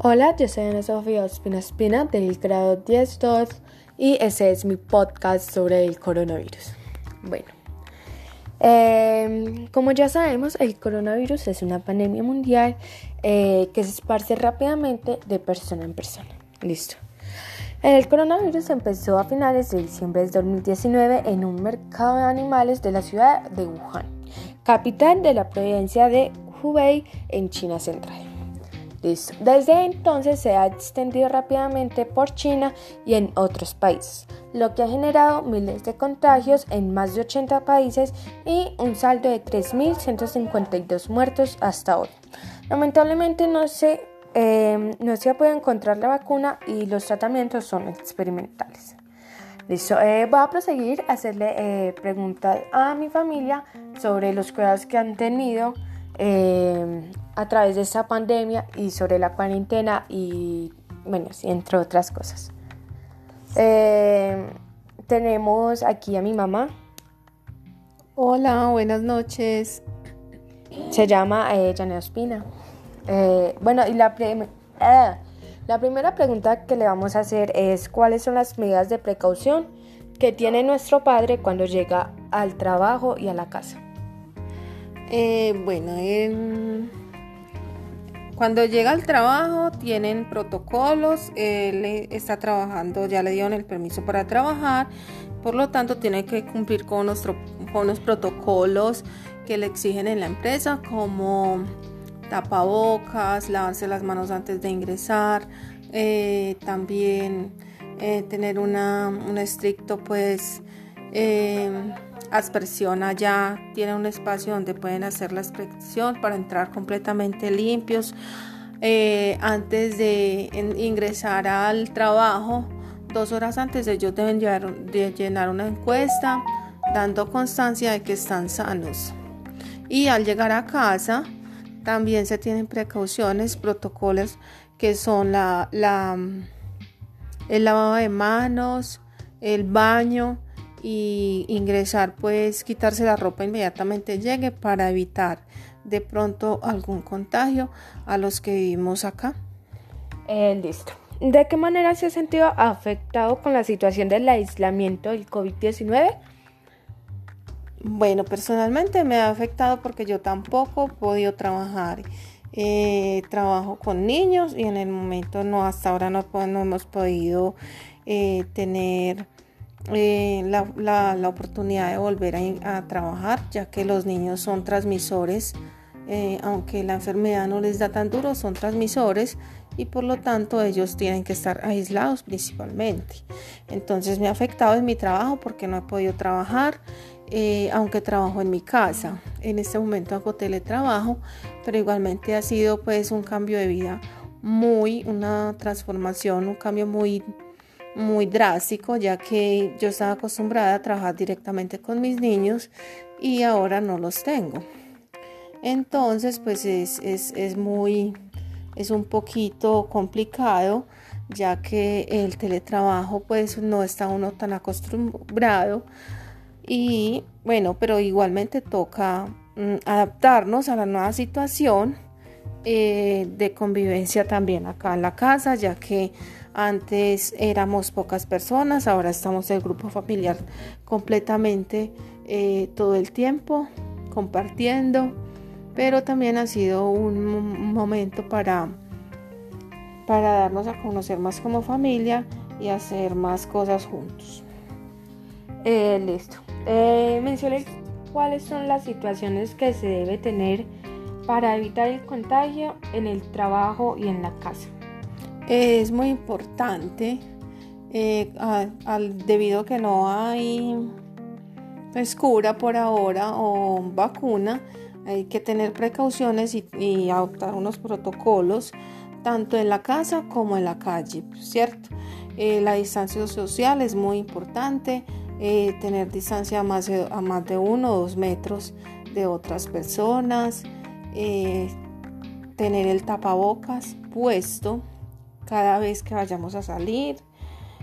Hola, yo soy Ana Sofía Ospina Espina del grado 10.2 y ese es mi podcast sobre el coronavirus. Bueno, em, como ya sabemos, el coronavirus es una pandemia mundial eh, que se esparce rápidamente de persona en persona. Listo. El coronavirus empezó a finales de diciembre de 2019 en un mercado de animales de la ciudad de Wuhan, capital de la provincia de Hubei en China Central. Desde entonces se ha extendido rápidamente por China y en otros países, lo que ha generado miles de contagios en más de 80 países y un saldo de 3.152 muertos hasta hoy. Lamentablemente no se, eh, no se puede encontrar la vacuna y los tratamientos son experimentales. Listo, eh, voy a proseguir a hacerle eh, preguntas a mi familia sobre los cuidados que han tenido eh, a través de esta pandemia y sobre la cuarentena y bueno, entre otras cosas. Eh, tenemos aquí a mi mamá. Hola, buenas noches. Se llama eh, Janet Ospina. Eh, bueno, y la, eh, la primera pregunta que le vamos a hacer es cuáles son las medidas de precaución que tiene nuestro padre cuando llega al trabajo y a la casa. Eh, bueno, cuando llega al trabajo tienen protocolos, él está trabajando, ya le dieron el permiso para trabajar, por lo tanto tiene que cumplir con, nuestro, con los protocolos que le exigen en la empresa, como tapabocas, lavarse las manos antes de ingresar, eh, también eh, tener una, un estricto pues eh, aspersión allá, tiene un espacio donde pueden hacer la aspersión para entrar completamente limpios. Eh, antes de ingresar al trabajo, dos horas antes ellos deben de llenar una encuesta dando constancia de que están sanos. Y al llegar a casa, también se tienen precauciones, protocolos que son la, la el lavado de manos, el baño, y ingresar, pues quitarse la ropa inmediatamente llegue para evitar de pronto algún contagio a los que vivimos acá. Eh, listo. ¿De qué manera se ha sentido afectado con la situación del aislamiento del COVID-19? Bueno, personalmente me ha afectado porque yo tampoco he podido trabajar. Eh, trabajo con niños y en el momento no, hasta ahora no, no hemos podido eh, tener eh, la, oportunidad de volver a, trabajar, ya que los niños son transmisores, eh, aunque la enfermedad no les da tan duro, son transmisores y por lo tanto ellos tienen que estar aislados principalmente. Entonces me ha afectado en mi trabajo porque no he podido trabajar, eh, aunque trabajo en mi casa. En este momento hago teletrabajo, pero igualmente ha sido pues un cambio de vida muy, una transformación, un cambio muy muy drástico, ya que yo estaba acostumbrada a trabajar directamente con mis niños y ahora no los tengo. Entonces, pues es, es, muy, es un poquito complicado, ya que el teletrabajo, pues no está uno tan acostumbrado. Y bueno, pero igualmente toca mm, adaptarnos a la nueva situación eh, de convivencia también acá en la casa, ya que antes éramos pocas personas, ahora estamos el grupo familiar completamente eh, todo el tiempo compartiendo, pero también ha sido un momento para, para darnos a conocer más como familia y hacer más cosas juntos. Eh, listo. Mencione cuáles son las situaciones que se debe tener para evitar el contagio en el trabajo y en la casa es muy importante eh, debido a que no hay pues, cura por ahora o vacuna hay que tener precauciones y, adoptar unos protocolos tanto en la casa como en la calle, ¿cierto? Eh, la distancia social es muy importante, eh, tener distancia a más, a más de uno o dos metros de otras personas, tener el tapabocas puesto cada vez que vayamos a salir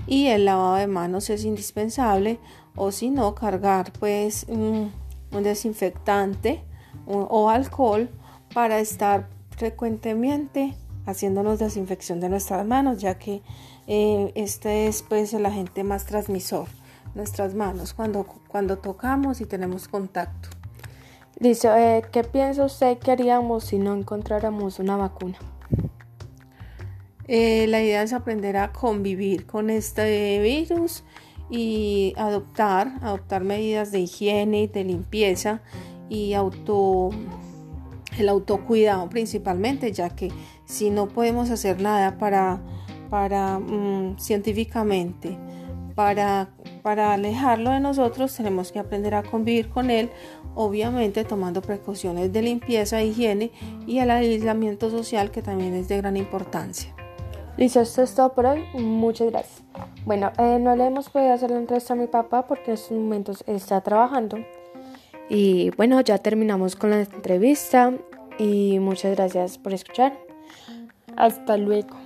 y el lavado de manos es indispensable o si no cargar pues un, desinfectante o alcohol para estar frecuentemente haciéndonos desinfección de nuestras manos, ya que eh, este es pues el agente más transmisor, nuestras manos, cuando, cuando tocamos y tenemos contacto. Dice, eh, ¿qué piensa usted que haríamos si no encontráramos una vacuna? Eh, la idea es aprender a convivir con este virus y adoptar, adoptar medidas de higiene y de limpieza y auto el autocuidado principalmente, ya que si no podemos hacer nada para, para mm, científicamente, para, para alejarlo de nosotros, tenemos que aprender a convivir con él, obviamente tomando precauciones de limpieza, higiene y el aislamiento social que también es de gran importancia. Listo, esto es todo por hoy. Muchas gracias. Bueno, eh, no le hemos podido hacer la entrevista a mi papá porque en estos momentos está trabajando. Y bueno, ya terminamos con la entrevista y muchas gracias por escuchar. Hasta luego.